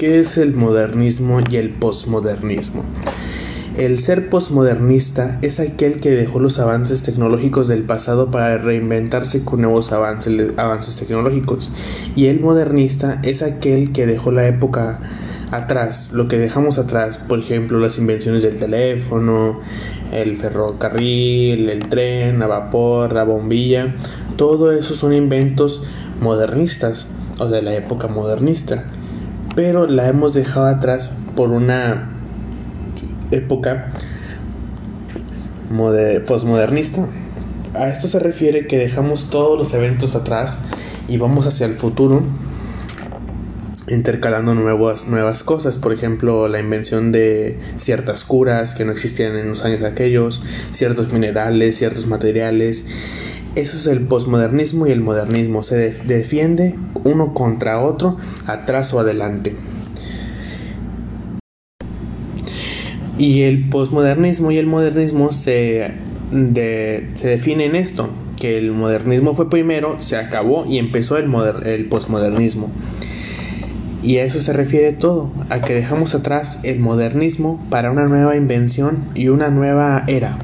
¿Qué es el modernismo y el posmodernismo? El ser posmodernista es aquel que dejó los avances tecnológicos del pasado para reinventarse con nuevos avances, tecnológicos. Y el modernista es aquel que dejó la época atrás, lo que dejamos atrás, por ejemplo, las invenciones del teléfono, el ferrocarril, el tren, la vapor, la bombilla, todo eso son inventos modernistas o de la época modernista, pero la hemos dejado atrás por una época postmodernista. A esto se refiere que dejamos todos los eventos atrás y vamos hacia el futuro intercalando nuevas, nuevas cosas, por ejemplo la invención de ciertas curas que no existían en los años aquellos, ciertos minerales, ciertos materiales. Eso es el posmodernismo y el modernismo, se defiende uno contra otro, atrás o adelante. Y el posmodernismo y el modernismo se, se define en esto, que el modernismo fue primero, se acabó y empezó el posmodernismo. Y a eso se refiere todo, a que dejamos atrás el modernismo para una nueva invención y una nueva era.